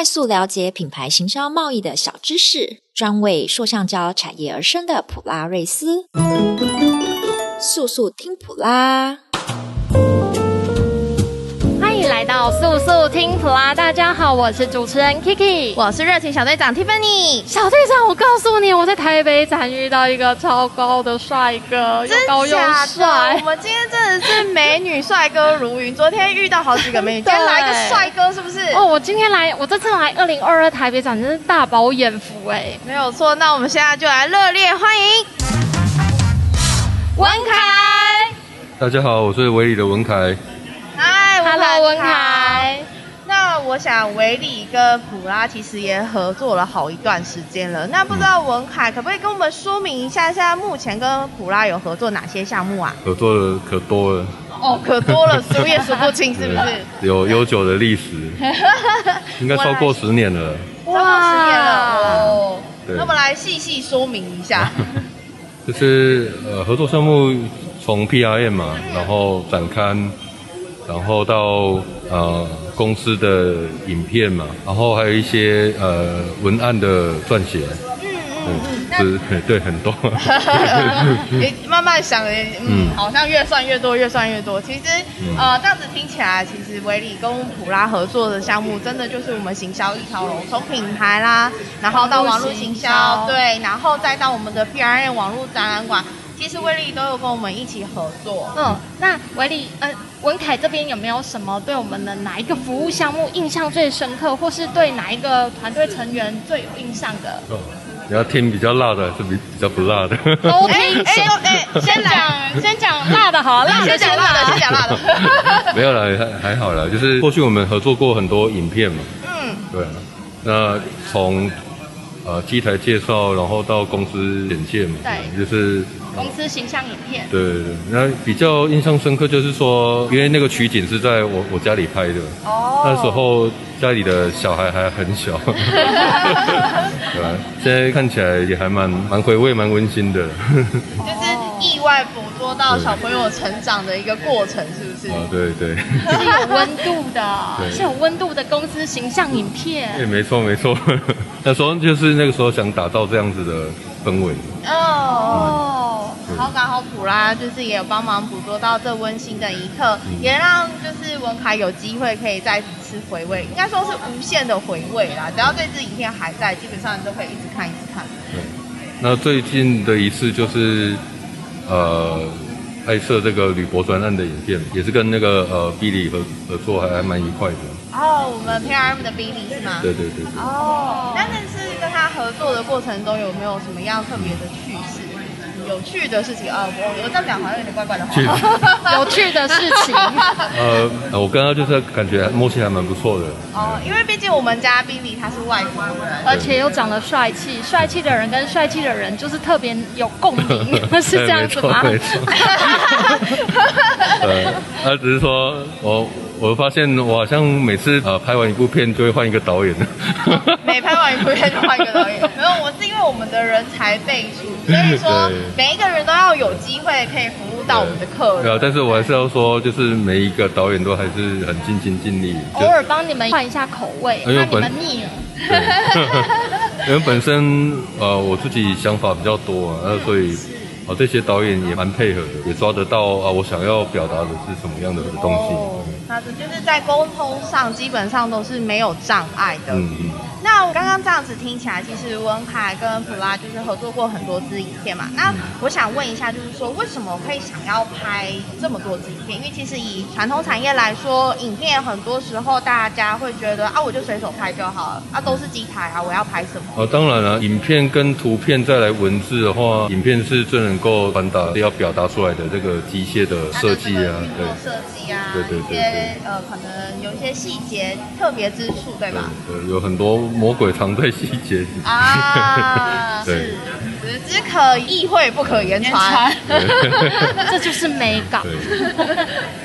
快速了解品牌行销贸易的小知识，专为塑橡胶产业而生的普拉瑞斯，速速听普拉。来到速速听普拉，大家好，我是主持人 Kiki，我是热情小队长 Tiffany。小队长，我告诉你，我在台北展遇到一个超高的帅哥，又高又帅。我们今天真的是美女帅哥如云。昨天遇到好几个美女，今天来一个帅哥，是不是？哦，我今天来，我这次来二零二二台北展，真是大饱眼福哎，没有错。那我们现在就来热烈欢迎文凯。大家好，我是维里的文凯。Hello，文凯。那我想韦礼跟普拉其实也合作了好一段时间了。那不知道文凯可不可以跟我们说明一下，现在目前跟普拉有合作哪些项目啊？合作的可多了。哦，可多了，数也数不清，是不是？有悠久的历史，应该超过十年了。超过十年了哦。那我们来细细说明一下。就是呃，合作项目从 PRM 嘛，然后展刊。然后到呃公司的影片嘛，然后还有一些呃文案的撰写，嗯嗯嗯，对很多，你慢慢想，嗯，好像越算越多，越算越多。其实呃这样子听起来，其实维里跟普拉合作的项目，真的就是我们行销一条龙，从品牌啦，然后到网络行销，对，然后再到我们的 P R N 网络展览馆。其实威力都有跟我们一起合作。嗯，那韦礼，呃，文凯这边有没有什么对我们的哪一个服务项目印象最深刻，或是对哪一个团队成员最有印象的？哦，你要听比较辣的，还是比比较不辣的？都听，先哎，先讲先讲辣的好，辣的先讲辣的，先讲辣的。没有啦，还还好啦，就是过去我们合作过很多影片嘛。嗯，对啊。那从呃机台介绍，然后到公司简介嘛，对，就是。公司形象影片，对对对，那比较印象深刻就是说，因为那个取景是在我我家里拍的，哦，那时候家里的小孩还很小，对吧？现在看起来也还蛮蛮回味、蛮温馨的，就是意外捕捉到小朋友成长的一个过程，是不是？啊，对对，是有温度的，是有温度的公司形象影片。对，没错没错，那时候就是那个时候想打造这样子的氛围。哦。好，刚好普拉就是也有帮忙捕捉到这温馨的一刻，也让就是文凯有机会可以再次回味，应该说是无限的回味啦。只要这支影片还在，基本上都可以一直看，一直看。对，那最近的一次就是呃拍摄这个铝箔专案的影片，也是跟那个呃 Billy 合合作还，还蛮愉快的。哦，我们 PRM 的 Billy 是吗？对对对，对。哦，那那次跟他合作的过程中有没有什么样特别的趣事？有趣的事情啊，我我这样讲好像有点怪怪的话。有趣的事情。呃，我刚刚就是感觉默契还蛮不错的。哦，因为毕竟我们家 Billy 他是外国人，而且又长得帅气，帅气的人跟帅气的人就是特别有共鸣，是这样子吗？没错。呃，他只是说我。我发现我好像每次呃拍完一部片就会换一个导演，每拍完一部片就换一个导演。没有，我是因为我们的人才辈出，所以说每一个人都要有机会可以服务到我们的客人。对啊，但是我还是要说，就是每一个导演都还是很尽心尽力，偶尔帮你们换一下口味，怕你们腻了。因为本身呃我自己想法比较多啊，那所以。哦，这些导演也蛮配合的，也抓得到啊，我想要表达的是什么样的东西。哦，那这就是在沟通上基本上都是没有障碍的。嗯嗯。那我刚刚这样子听起来，其实文凯跟普拉就是合作过很多支影片嘛。那我想问一下，就是说为什么可以想要拍这么多支影片？因为其实以传统产业来说，影片很多时候大家会觉得啊，我就随手拍就好了，啊，都是机台啊，我要拍什么？啊，当然了，影片跟图片再来文字的话，影片是最能够传达要表达出来的这个机械的设计啊，对，设计啊，对对对，对，一些呃，可能有一些细节特别之处，对吧？对，对，有很多。魔鬼藏在细节里啊，对，只可意会不可言传，这就是美感。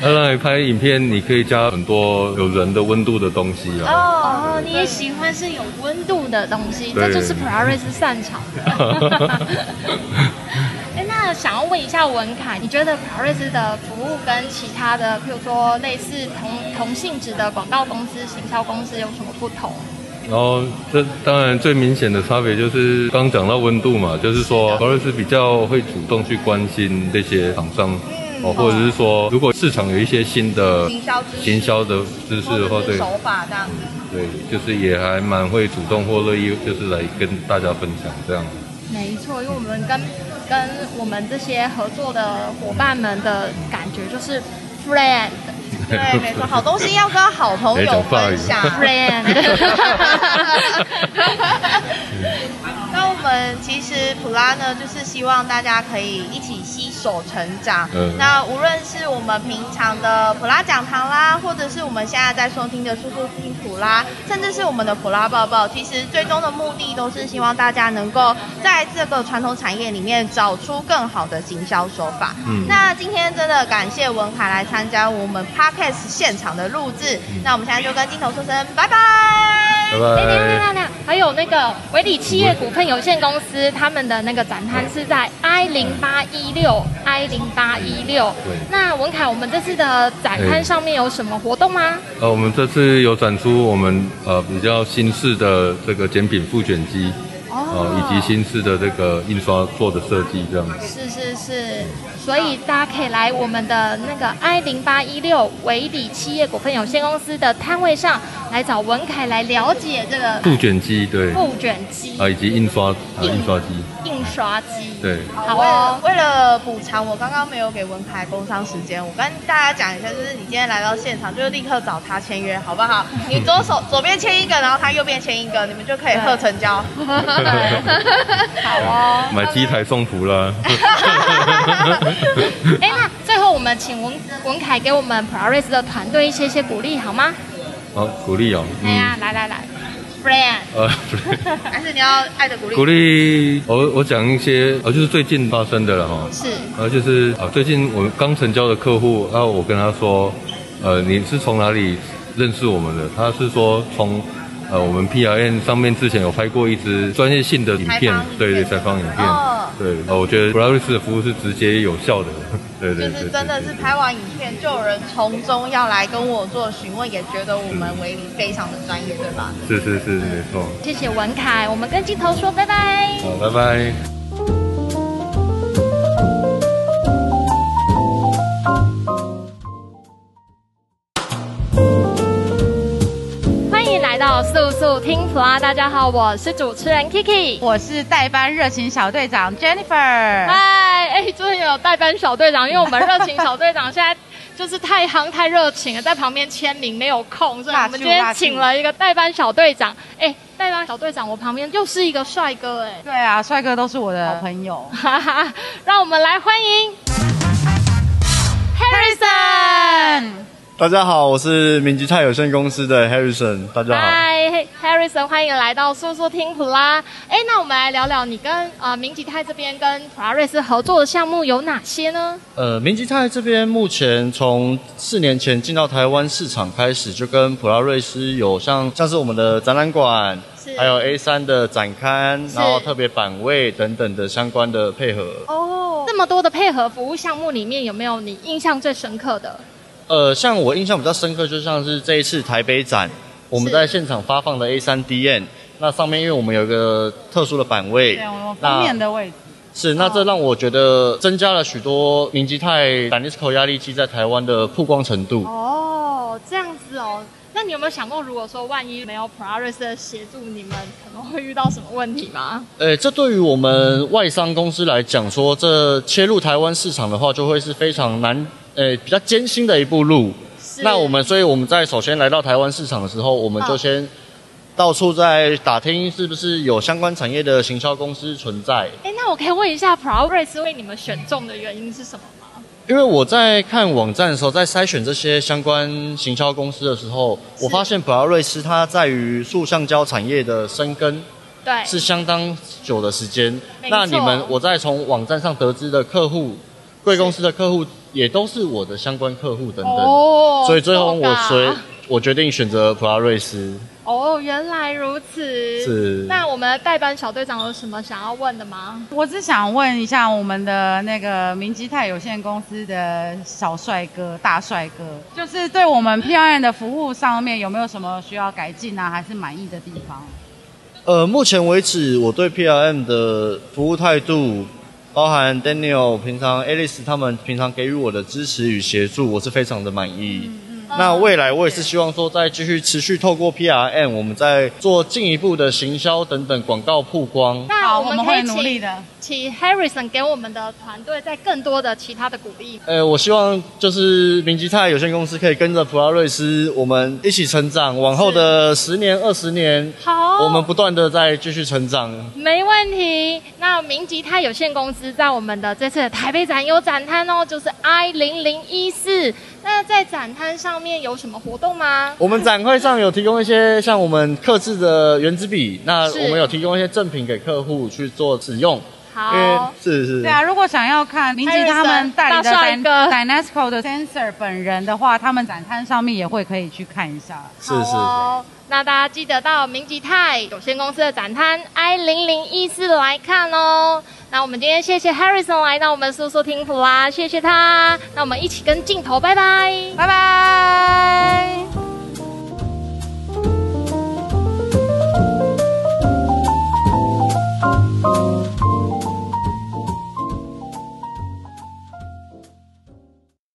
当然，拍影片你可以加很多有人的温度的东西啊。哦，你也喜欢是有温度的东西，这就是普拉瑞斯擅长的。哎，那想要问一下文凯，你觉得普拉瑞斯的服务跟其他的，譬如说类似同同性质的广告公司、行销公司有什么不同？然后这当然最明显的差别就是刚讲到温度嘛，就是说普拉瑞斯比较会主动去关心这些厂商，哦、嗯，或者是说如果市场有一些新的行销行销的知识的话，对手法这样子，对，就是也还蛮会主动或乐意，就是来跟大家分享这样。没错，因为我们跟跟我们这些合作的伙伴们的感觉就是 friend。对，没错，好东西要跟好朋友分享。friend。那我们其实普拉呢，就是希望大家可以一起携手成长。嗯。那无论是我们平常的普拉讲堂啦，或者是我们现在在收听的速速听普拉，甚至是我们的普拉抱抱，其实最终的目的都是希望大家能够在这个传统产业里面找出更好的行销手法。嗯。那今天真的感谢文凯来参加我们 Podcast 现场的录制。嗯。那我们现在就跟镜头说声拜拜。拜拜。哎，亮亮亮亮，还有那个维理企业股份。有限公司他们的那个展摊是在 I 零八一六 I 零八一六。对。那文凯，我们这次的展摊上面有什么活动吗？呃，我们这次有展出我们呃比较新式的这个简品复卷机。哦，以及新式的这个印刷做的设计，这样子。是是是，所以大家可以来我们的那个 I 零八一六维理企业股份有限公司的摊位上来找文凯来了解这个布卷机，对，布卷机。啊，以及印刷啊，印刷机，印刷机，对。好哦，为了补偿我刚刚没有给文凯工商时间，我跟大家讲一下，就是你今天来到现场，就立刻找他签约，好不好？你左手左边签一个，然后他右边签一个，你们就可以贺成交。好哦，买机台送福了。哎，那最后我们请文文凯给我们普拉瑞斯的团队一些些鼓励好吗？好，鼓励哦。哎呀，来来来，friend。呃，还是你要爱的鼓励？鼓励我，我讲一些，呃，就是最近发生的了哈。是。呃，就是呃，最近我们刚成交的客户，然后我跟他说，呃，你是从哪里认识我们的？他是说从。呃，我们 P R N 上面之前有拍过一支专业性的影片，对对，采访影片，哦、对，呃，我觉得普拉瑞斯的服务是直接有效的，对对对，就是真的是拍完影片就有人从中要来跟我做询问，也觉得我们维尼非常的专业，对吧？是是是，没错。谢谢文凯，我们跟镜头说拜拜。好，拜拜。听普拉，大家好，我是主持人 Kiki，我是代班热情小队长 Jennifer。嗨，哎，终于有代班小队长，因为我们热情小队长现在就是太夯太热情了，在旁边签名没有空，所以我们今天请了一个代班小队长。哎，代班小队长，我旁边又是一个帅哥，哎，对啊，帅哥都是我的好朋友，哈哈，让我们来欢迎 Harrison。大家好，我是明基泰有限公司的 Harrison。大家好，嗨，Harrison，欢迎来到说说听普拉。哎，那我们来聊聊你跟啊、呃、明基泰这边跟普拉瑞斯合作的项目有哪些呢？呃，明基泰这边目前从四年前进到台湾市场开始，就跟普拉瑞斯有像像是我们的展览馆，还有 A 三的展刊，然后特别版位等等的相关的配合。哦，这么多的配合服务项目里面，有没有你印象最深刻的？呃，像我印象比较深刻，就像是这一次台北展，我们在现场发放的 A3DN，那上面因为我们有一个特殊的版位，对，我封面的位置是，那这让我觉得增加了许多明基泰 d a n i s c o 压力机在台湾的曝光程度。哦，这样子哦，那你有没有想过，如果说万一没有普拉瑞斯的协助，你们可能会遇到什么问题吗？呃，这对于我们外商公司来讲，说这切入台湾市场的话，就会是非常难。呃，比较艰辛的一步路。那我们，所以我们在首先来到台湾市场的时候，我们就先到处在打听，是不是有相关产业的行销公司存在。哎，那我可以问一下，普拉瑞斯为你们选中的原因是什么吗？因为我在看网站的时候，在筛选这些相关行销公司的时候，我发现普拉瑞斯它在于塑橡胶产业的生根，对，是相当久的时间。那你们，我在从网站上得知的客户，贵公司的客户。也都是我的相关客户等等，oh, 所以最后我所以我决定选择普拉瑞斯。哦，原来如此。是。那我们的代班小队长有什么想要问的吗？我只想问一下我们的那个明基泰有限公司的小帅哥、大帅哥，就是对我们 PRM 的服务上面有没有什么需要改进啊，还是满意的地方？呃，目前为止，我对 PRM 的服务态度，包含 Daniel 平常 Alice 他们平常给予我的支持与协助，我是非常的满意。嗯那未来我也是希望说，再继续持续透过 PRM，我们再做进一步的行销等等广告曝光。那我们会努力的，请 Harrison 给我们的团队再更多的其他的鼓励。呃，我希望就是明基泰有限公司可以跟着普拉瑞斯，我们一起成长，往后的十年、二十年，好，我们不断的在继续成长。没问题。那明基泰有限公司在我们的这次的台北展有展摊哦，就是 I 零零一四。那在展摊上面有什么活动吗？我们展会上有提供一些像我们刻制的原子笔，那我们有提供一些赠品给客户去做使用。好。是是。对啊如果想要看明吉他们带的 Dynesco 的 sensor 本人的话他们展摊上面也会可以去看一下。是是那大家记得到明吉泰有限公司的展摊 i 零零一四来看哦。那我们今天谢谢 harrison 来到我们叔叔听府啦谢谢他。那我们一起跟镜头拜拜。拜拜。